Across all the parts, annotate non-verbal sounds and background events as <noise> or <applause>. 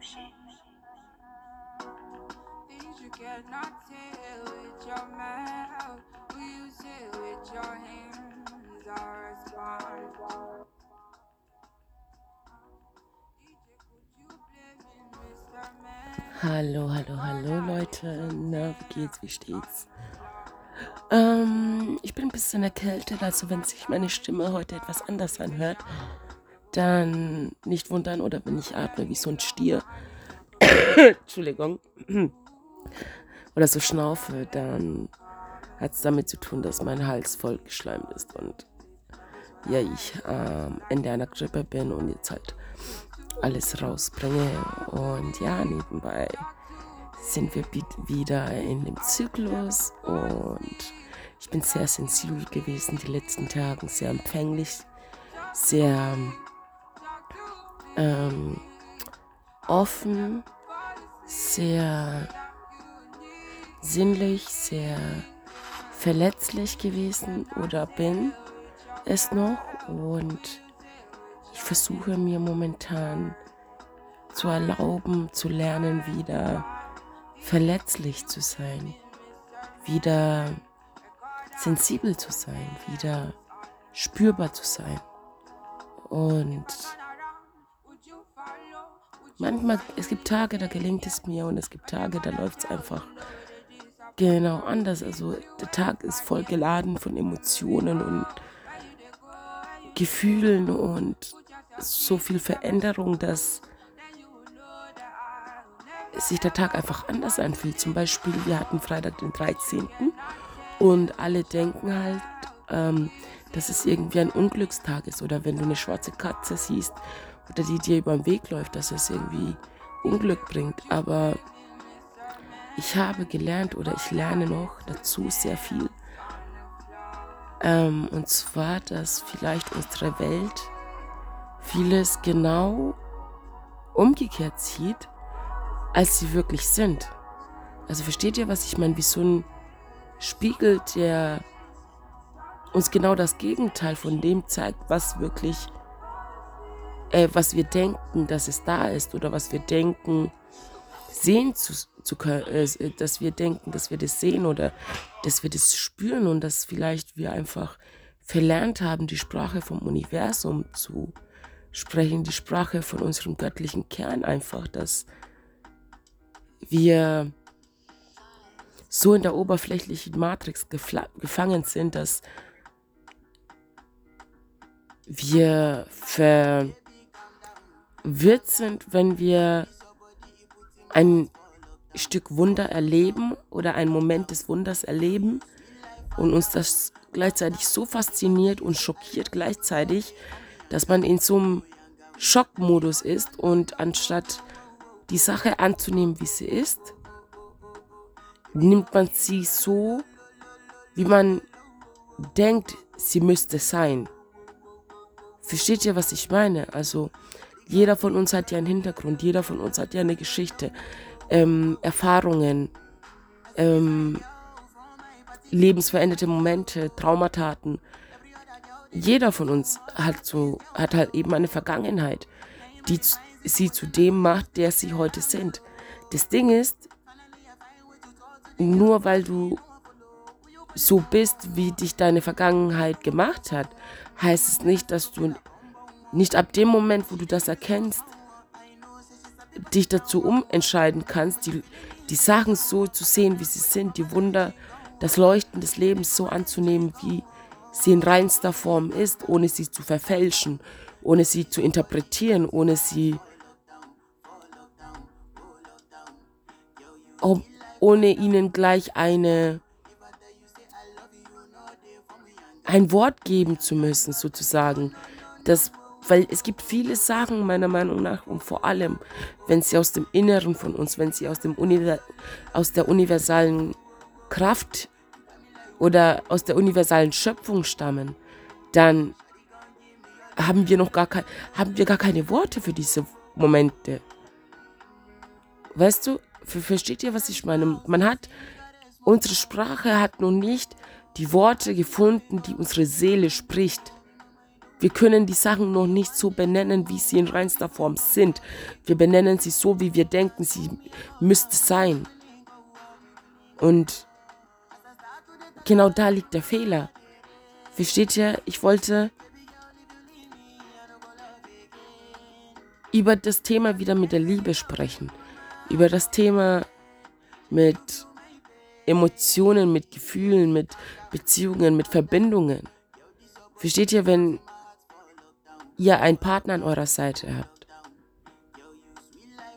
Things you cannot say with your mouth, who you say with your hands are. Man? Hallo, hallo, hallo Leute. Na, wie geht's, wie steht's? Ähm, ich bin ein bisschen erkältet, also wenn sich meine Stimme heute etwas anders anhört, dann nicht wundern oder wenn ich atme wie so ein Stier. <coughs> Entschuldigung. <coughs> Oder so schnaufe, dann hat es damit zu tun, dass mein Hals voll geschleimt ist und ja, ich am Ende einer Grippe bin und jetzt halt alles rausbringe. Und ja, nebenbei sind wir wieder in dem Zyklus und ich bin sehr sensibel gewesen die letzten Tage, sehr empfänglich, sehr ähm, offen, sehr sinnlich, sehr verletzlich gewesen oder bin es noch und ich versuche mir momentan zu erlauben, zu lernen, wieder verletzlich zu sein, wieder sensibel zu sein, wieder spürbar zu sein. Und manchmal, es gibt Tage, da gelingt es mir und es gibt Tage, da läuft es einfach genau anders. Also der Tag ist voll geladen von Emotionen und Gefühlen und so viel Veränderung, dass sich der Tag einfach anders anfühlt. Zum Beispiel, wir hatten Freitag den 13. und alle denken halt, ähm, dass es irgendwie ein Unglückstag ist oder wenn du eine schwarze Katze siehst oder die dir über den Weg läuft, dass es irgendwie Unglück bringt. Aber ich habe gelernt oder ich lerne noch dazu sehr viel. Ähm, und zwar, dass vielleicht unsere Welt vieles genau umgekehrt sieht, als sie wirklich sind. Also versteht ihr, was ich meine? Wie so ein Spiegel, der uns genau das Gegenteil von dem zeigt, was wirklich, äh, was wir denken, dass es da ist oder was wir denken, sehen zu, zu können, äh, dass wir denken, dass wir das sehen oder dass wir das spüren und dass vielleicht wir einfach verlernt haben, die Sprache vom Universum zu sprechen, die Sprache von unserem göttlichen Kern einfach, dass wir so in der oberflächlichen Matrix gefangen sind, dass wir verwirrt sind, wenn wir ein Stück Wunder erleben oder einen Moment des Wunders erleben und uns das gleichzeitig so fasziniert und schockiert gleichzeitig, dass man in so einem Schockmodus ist und anstatt die Sache anzunehmen, wie sie ist, nimmt man sie so, wie man denkt, sie müsste sein. Versteht ihr, was ich meine? Also jeder von uns hat ja einen Hintergrund, jeder von uns hat ja eine Geschichte, ähm, Erfahrungen, ähm, lebensveränderte Momente, Traumataten. Jeder von uns hat so, hat halt eben eine Vergangenheit, die sie zu dem macht, der sie heute sind. Das Ding ist, nur weil du so bist, wie dich deine Vergangenheit gemacht hat, heißt es nicht, dass du nicht ab dem Moment, wo du das erkennst, dich dazu umentscheiden kannst, die, die Sachen so zu sehen, wie sie sind, die Wunder, das Leuchten des Lebens so anzunehmen, wie sie in reinster Form ist, ohne sie zu verfälschen, ohne sie zu interpretieren, ohne sie, ohne ihnen gleich eine, ein Wort geben zu müssen, sozusagen. Das, weil es gibt viele Sachen, meiner Meinung nach, und vor allem, wenn sie aus dem Inneren von uns, wenn sie aus, dem Univer aus der universalen Kraft oder aus der universalen Schöpfung stammen, dann haben wir noch gar kein, haben wir gar keine Worte für diese Momente. Weißt du, ver- versteht ihr, was ich meine? Man hat, unsere Sprache hat noch nicht die Worte gefunden, die unsere Seele spricht. Wir können die Sachen noch nicht so benennen, wie sie in reinster Form sind. Wir benennen sie so, wie wir denken, sie müsste sein. Und genau da liegt der Fehler. Versteht ihr? Ich wollte über das Thema wieder mit der Liebe sprechen. Über das Thema mit Emotionen, mit Gefühlen, mit Beziehungen, mit Verbindungen. Versteht ihr, wenn ihr einen Partner an eurer Seite habt?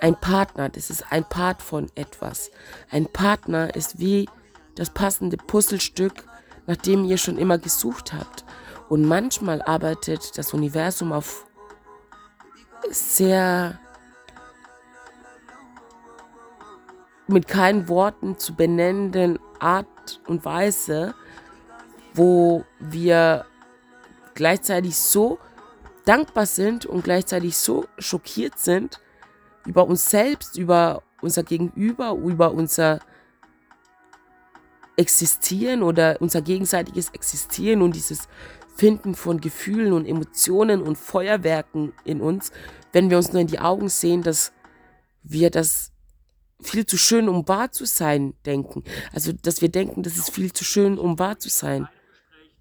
Ein Partner, das ist ein Part von etwas. Ein Partner ist wie das passende Puzzlestück, nach dem ihr schon immer gesucht habt. Und manchmal arbeitet das Universum auf sehr mit keinen Worten zu benennenden Art und Weise, wo wir gleichzeitig so dankbar sind und gleichzeitig so schockiert sind über uns selbst, über unser Gegenüber, über unser Existieren oder unser gegenseitiges Existieren und dieses Finden von Gefühlen und Emotionen und Feuerwerken in uns, wenn wir uns nur in die Augen sehen, dass wir das viel zu schön, um wahr zu sein, denken. Also, dass wir denken, das ist viel zu schön, um wahr zu sein.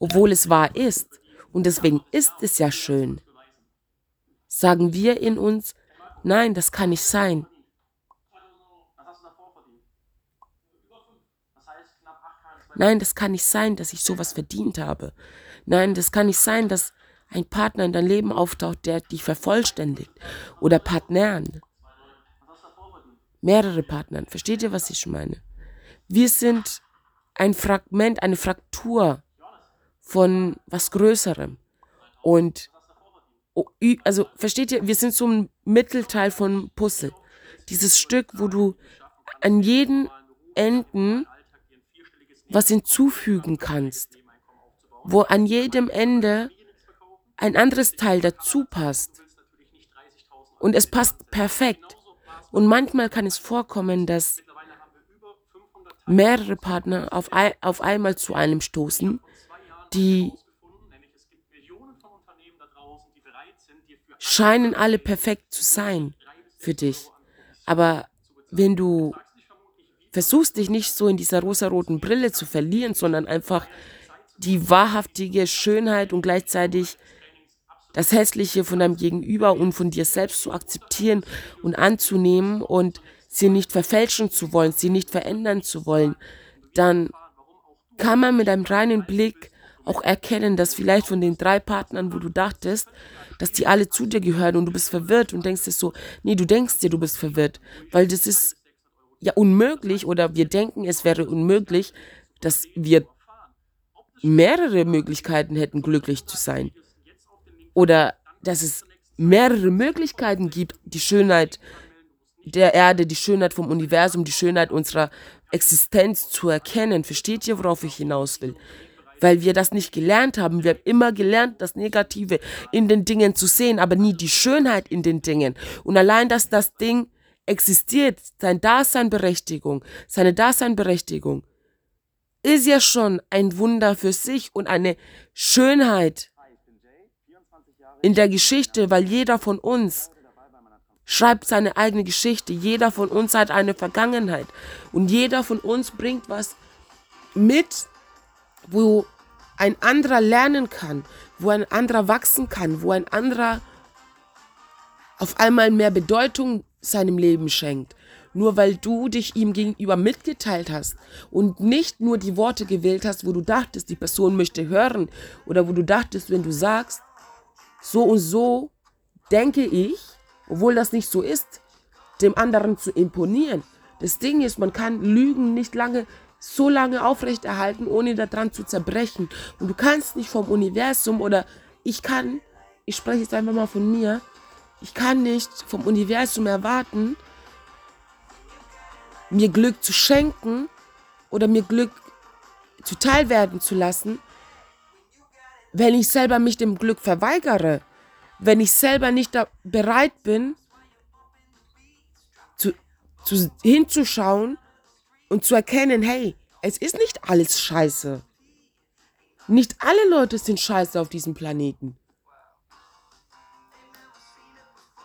Obwohl es wahr ist. Und deswegen ist es ja schön. Sagen wir in uns, nein, das kann nicht sein. Nein, das kann nicht sein, dass ich sowas verdient habe. Nein, das kann nicht sein, dass ein Partner in dein Leben auftaucht, der dich vervollständigt. Oder Partnern. Mehrere Partnern. Versteht ihr, was ich meine? Wir sind ein Fragment, eine Fraktur von was Größerem. Und, also, versteht ihr, wir sind so ein Mittelteil von Puzzle. Dieses Stück, wo du an jeden Enden was hinzufügen kannst wo an jedem Ende ein anderes Teil dazu passt. Und es passt perfekt. Und manchmal kann es vorkommen, dass mehrere Partner auf, ein, auf einmal zu einem stoßen, die scheinen alle perfekt zu sein für dich. Aber wenn du versuchst, dich nicht so in dieser rosaroten Brille zu verlieren, sondern einfach die wahrhaftige Schönheit und gleichzeitig das Hässliche von deinem Gegenüber und von dir selbst zu akzeptieren und anzunehmen und sie nicht verfälschen zu wollen, sie nicht verändern zu wollen, dann kann man mit einem reinen Blick auch erkennen, dass vielleicht von den drei Partnern, wo du dachtest, dass die alle zu dir gehören und du bist verwirrt und denkst dir so, nee, du denkst dir, du bist verwirrt, weil das ist ja unmöglich oder wir denken, es wäre unmöglich, dass wir mehrere Möglichkeiten hätten, glücklich zu sein. Oder dass es mehrere Möglichkeiten gibt, die Schönheit der Erde, die Schönheit vom Universum, die Schönheit unserer Existenz zu erkennen. Versteht ihr, worauf ich hinaus will? Weil wir das nicht gelernt haben. Wir haben immer gelernt, das Negative in den Dingen zu sehen, aber nie die Schönheit in den Dingen. Und allein, dass das Ding existiert, sein Daseinberechtigung, seine Daseinberechtigung, ist ja schon ein Wunder für sich und eine Schönheit in der Geschichte, weil jeder von uns schreibt seine eigene Geschichte. Jeder von uns hat eine Vergangenheit und jeder von uns bringt was mit, wo ein anderer lernen kann, wo ein anderer wachsen kann, wo ein anderer auf einmal mehr Bedeutung seinem Leben schenkt nur weil du dich ihm gegenüber mitgeteilt hast und nicht nur die Worte gewählt hast, wo du dachtest, die Person möchte hören oder wo du dachtest, wenn du sagst, so und so denke ich, obwohl das nicht so ist, dem anderen zu imponieren. Das Ding ist, man kann Lügen nicht lange so lange aufrechterhalten, ohne daran zu zerbrechen. Und du kannst nicht vom Universum oder ich kann, ich spreche jetzt einfach mal von mir, ich kann nicht vom Universum erwarten, mir Glück zu schenken oder mir Glück zuteil werden zu lassen, wenn ich selber mich dem Glück verweigere, wenn ich selber nicht bereit bin, zu, zu, hinzuschauen und zu erkennen, hey, es ist nicht alles scheiße. Nicht alle Leute sind scheiße auf diesem Planeten.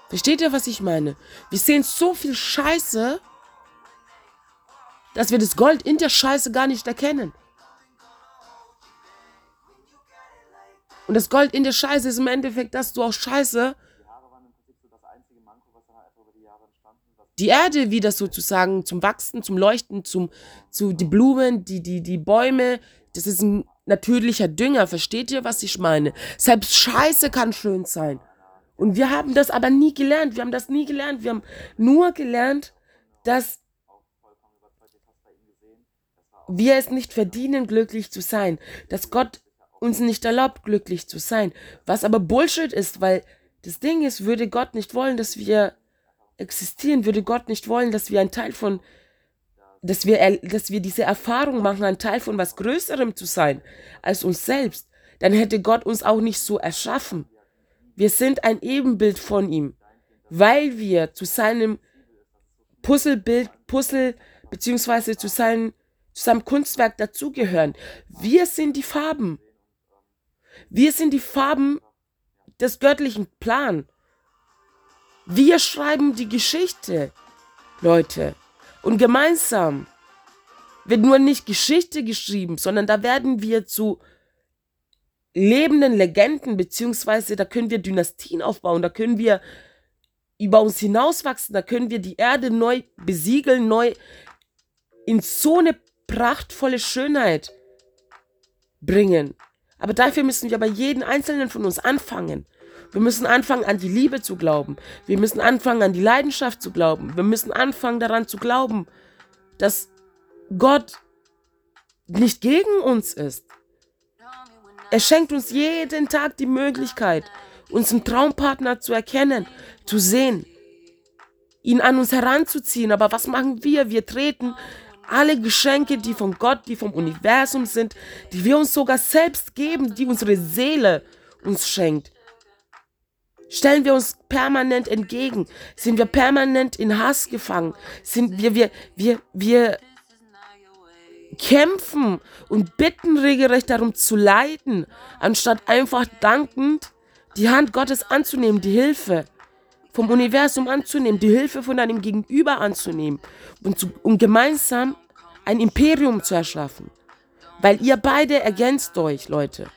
Versteht ihr, was ich meine? Wir sehen so viel Scheiße, dass wir das Gold in der Scheiße gar nicht erkennen. Und das Gold in der Scheiße ist im Endeffekt, dass du auch Scheiße die Erde wieder sozusagen zum Wachsen, zum Leuchten, zum, zu die Blumen, die, die, die Bäume, das ist ein natürlicher Dünger. Versteht ihr, was ich meine? Selbst Scheiße kann schön sein. Und wir haben das aber nie gelernt. Wir haben das nie gelernt. Wir haben nur gelernt, dass wir es nicht verdienen, glücklich zu sein. Dass Gott uns nicht erlaubt, glücklich zu sein. Was aber Bullshit ist, weil das Ding ist, würde Gott nicht wollen, dass wir existieren, würde Gott nicht wollen, dass wir ein Teil von, dass wir, dass wir diese Erfahrung machen, ein Teil von was Größerem zu sein als uns selbst, dann hätte Gott uns auch nicht so erschaffen. Wir sind ein Ebenbild von ihm, weil wir zu seinem Puzzlebild, Puzzle, beziehungsweise zu, seinem, zu seinem Kunstwerk dazugehören. Wir sind die Farben. Wir sind die Farben des göttlichen Plan. Wir schreiben die Geschichte, Leute. Und gemeinsam wird nur nicht Geschichte geschrieben, sondern da werden wir zu lebenden Legenden, beziehungsweise da können wir Dynastien aufbauen, da können wir über uns hinauswachsen, da können wir die Erde neu besiegeln, neu in so eine prachtvolle Schönheit bringen. Aber dafür müssen wir bei jedem Einzelnen von uns anfangen. Wir müssen anfangen, an die Liebe zu glauben. Wir müssen anfangen, an die Leidenschaft zu glauben. Wir müssen anfangen, daran zu glauben, dass Gott nicht gegen uns ist. Er schenkt uns jeden Tag die Möglichkeit, unseren Traumpartner zu erkennen, zu sehen, ihn an uns heranzuziehen. Aber was machen wir? Wir treten alle Geschenke, die von Gott, die vom Universum sind, die wir uns sogar selbst geben, die unsere Seele uns schenkt. Stellen wir uns permanent entgegen? Sind wir permanent in Hass gefangen? Sind wir, wir, wir, wir kämpfen und bitten regelrecht darum zu leiden, anstatt einfach dankend die Hand Gottes anzunehmen, die Hilfe vom Universum anzunehmen, die Hilfe von deinem Gegenüber anzunehmen und, zu, und gemeinsam ein Imperium zu erschaffen. Weil ihr beide ergänzt euch, Leute.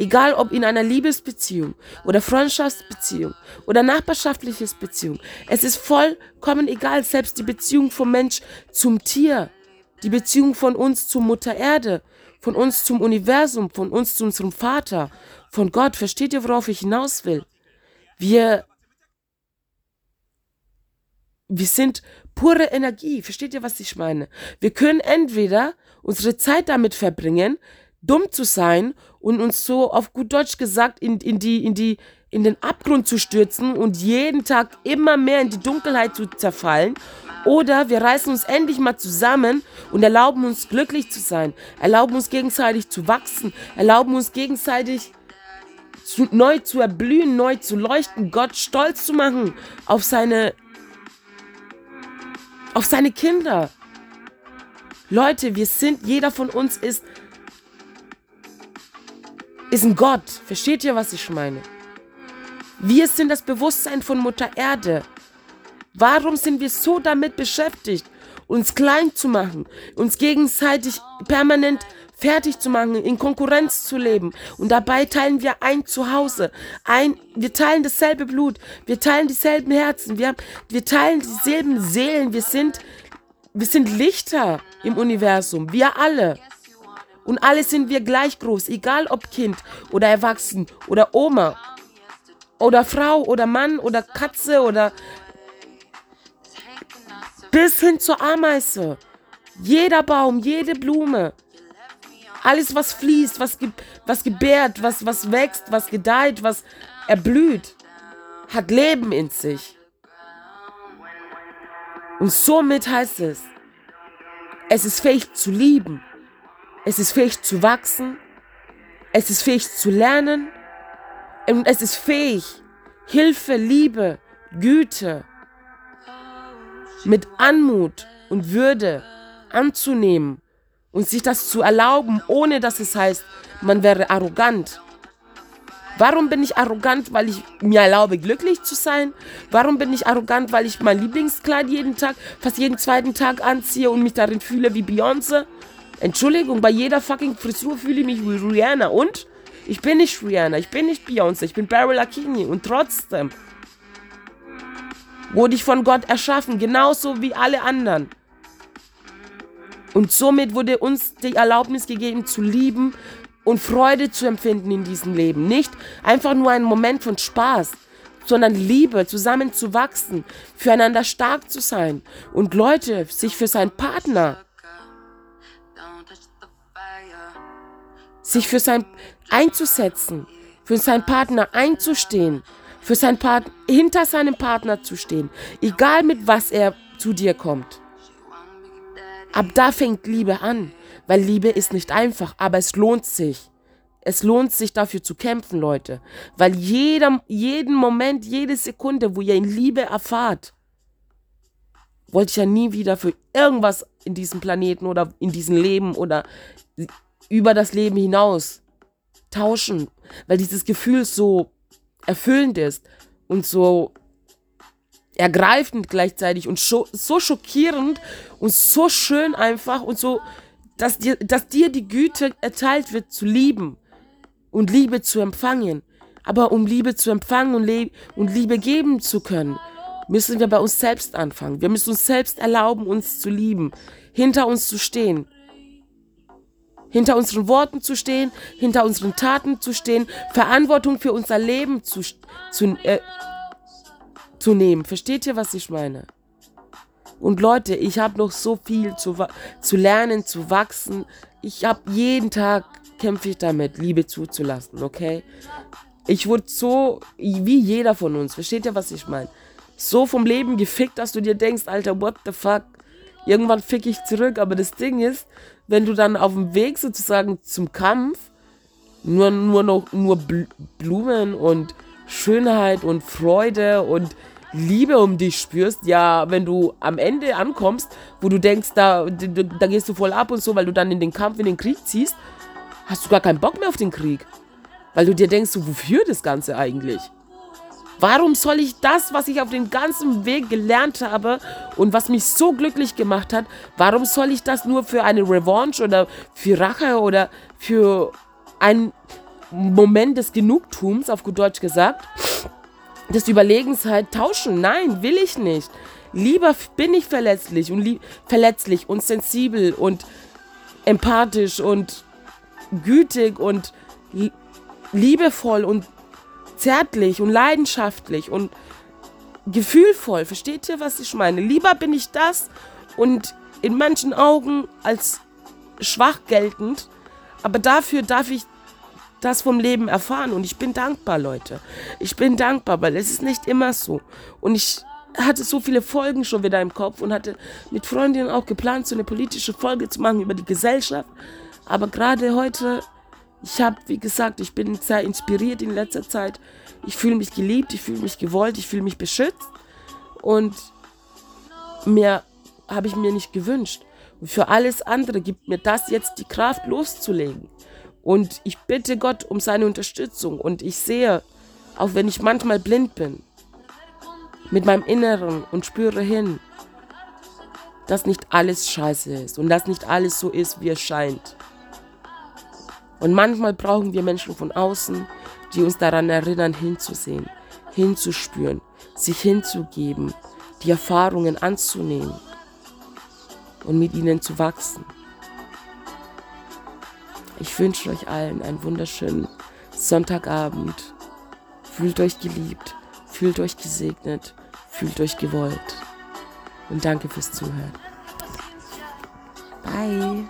Egal ob in einer Liebesbeziehung oder Freundschaftsbeziehung oder nachbarschaftliches Beziehung. Es ist vollkommen egal, selbst die Beziehung vom Mensch zum Tier die Beziehung von uns zur Mutter Erde, von uns zum Universum, von uns zu unserem Vater, von Gott. Versteht ihr, worauf ich hinaus will? Wir, wir sind pure Energie. Versteht ihr, was ich meine? Wir können entweder unsere Zeit damit verbringen, dumm zu sein und uns so auf gut Deutsch gesagt in, in die, in die, in den Abgrund zu stürzen und jeden Tag immer mehr in die Dunkelheit zu zerfallen oder wir reißen uns endlich mal zusammen und erlauben uns glücklich zu sein, erlauben uns gegenseitig zu wachsen, erlauben uns gegenseitig zu, neu zu erblühen, neu zu leuchten, Gott stolz zu machen auf seine, auf seine Kinder. Leute, wir sind, jeder von uns ist, ist ein Gott. Versteht ihr, was ich meine? Wir sind das Bewusstsein von Mutter Erde. Warum sind wir so damit beschäftigt, uns klein zu machen, uns gegenseitig permanent fertig zu machen, in Konkurrenz zu leben. Und dabei teilen wir ein Zuhause. Ein, wir teilen dasselbe Blut. Wir teilen dieselben Herzen. Wir, wir teilen dieselben Seelen. Wir sind, wir sind Lichter im Universum. Wir alle. Und alle sind wir gleich groß, egal ob Kind oder Erwachsen oder Oma oder Frau oder Mann oder Katze oder bis hin zur Ameise. Jeder Baum, jede Blume. Alles, was fließt, was, ge was gebärt, was, was wächst, was gedeiht, was erblüht, hat Leben in sich. Und somit heißt es, es ist fähig zu lieben, es ist fähig zu wachsen, es ist fähig zu lernen und es ist fähig, Hilfe, Liebe, Güte, mit Anmut und Würde anzunehmen und sich das zu erlauben, ohne dass es heißt, man wäre arrogant. Warum bin ich arrogant, weil ich mir erlaube, glücklich zu sein? Warum bin ich arrogant, weil ich mein Lieblingskleid jeden Tag, fast jeden zweiten Tag anziehe und mich darin fühle wie Beyoncé? Entschuldigung, bei jeder fucking Frisur fühle ich mich wie Rihanna. Und? Ich bin nicht Rihanna, ich bin nicht Beyoncé, ich bin Beryl Akini. Und trotzdem wurde ich von Gott erschaffen, genauso wie alle anderen. Und somit wurde uns die Erlaubnis gegeben zu lieben und Freude zu empfinden in diesem Leben. Nicht einfach nur ein Moment von Spaß, sondern Liebe, zusammen zu wachsen, füreinander stark zu sein und Leute, sich für seinen Partner, sich für sein einzusetzen, für seinen Partner einzustehen, für seinen Part hinter seinem Partner zu stehen, egal mit was er zu dir kommt. Ab da fängt Liebe an, weil Liebe ist nicht einfach, aber es lohnt sich. Es lohnt sich dafür zu kämpfen, Leute, weil jeder, jeden Moment, jede Sekunde, wo ihr in Liebe erfahrt, wollte ich ja nie wieder für irgendwas in diesem Planeten oder in diesem Leben oder über das Leben hinaus tauschen, weil dieses Gefühl so erfüllend ist und so ergreifend gleichzeitig und so schockierend und so schön einfach und so, dass dir, dass dir die Güte erteilt wird, zu lieben und Liebe zu empfangen. Aber um Liebe zu empfangen und, Le und Liebe geben zu können, müssen wir bei uns selbst anfangen. Wir müssen uns selbst erlauben, uns zu lieben, hinter uns zu stehen hinter unseren Worten zu stehen, hinter unseren Taten zu stehen, Verantwortung für unser Leben zu, zu, äh, zu nehmen. Versteht ihr, was ich meine? Und Leute, ich habe noch so viel zu, zu lernen, zu wachsen. Ich habe jeden Tag kämpfe ich damit, Liebe zuzulassen, okay? Ich wurde so, wie jeder von uns, versteht ihr, was ich meine? So vom Leben gefickt, dass du dir denkst, Alter, what the fuck? Irgendwann fick ich zurück, aber das Ding ist, wenn du dann auf dem Weg sozusagen zum Kampf nur, nur noch nur Blumen und Schönheit und Freude und Liebe um dich spürst, ja, wenn du am Ende ankommst, wo du denkst, da, da gehst du voll ab und so, weil du dann in den Kampf, in den Krieg ziehst, hast du gar keinen Bock mehr auf den Krieg. Weil du dir denkst, so, wofür das Ganze eigentlich? Warum soll ich das, was ich auf dem ganzen Weg gelernt habe und was mich so glücklich gemacht hat, warum soll ich das nur für eine Revanche oder für Rache oder für einen Moment des Genugtums, auf gut Deutsch gesagt, des Überlegens halt tauschen? Nein, will ich nicht. Lieber bin ich verletzlich und verletzlich und sensibel und empathisch und gütig und liebevoll und zärtlich und leidenschaftlich und gefühlvoll. Versteht ihr, was ich meine? Lieber bin ich das und in manchen Augen als schwach geltend, aber dafür darf ich das vom Leben erfahren und ich bin dankbar, Leute. Ich bin dankbar, weil es ist nicht immer so. Und ich hatte so viele Folgen schon wieder im Kopf und hatte mit Freundinnen auch geplant, so eine politische Folge zu machen über die Gesellschaft. Aber gerade heute ich habe, wie gesagt, ich bin sehr inspiriert in letzter Zeit. Ich fühle mich geliebt, ich fühle mich gewollt, ich fühle mich beschützt. Und mehr habe ich mir nicht gewünscht. Und für alles andere gibt mir das jetzt die Kraft loszulegen. Und ich bitte Gott um seine Unterstützung. Und ich sehe, auch wenn ich manchmal blind bin, mit meinem Inneren und spüre hin, dass nicht alles scheiße ist und dass nicht alles so ist, wie es scheint. Und manchmal brauchen wir Menschen von außen, die uns daran erinnern, hinzusehen, hinzuspüren, sich hinzugeben, die Erfahrungen anzunehmen und mit ihnen zu wachsen. Ich wünsche euch allen einen wunderschönen Sonntagabend. Fühlt euch geliebt, fühlt euch gesegnet, fühlt euch gewollt. Und danke fürs Zuhören. Bye.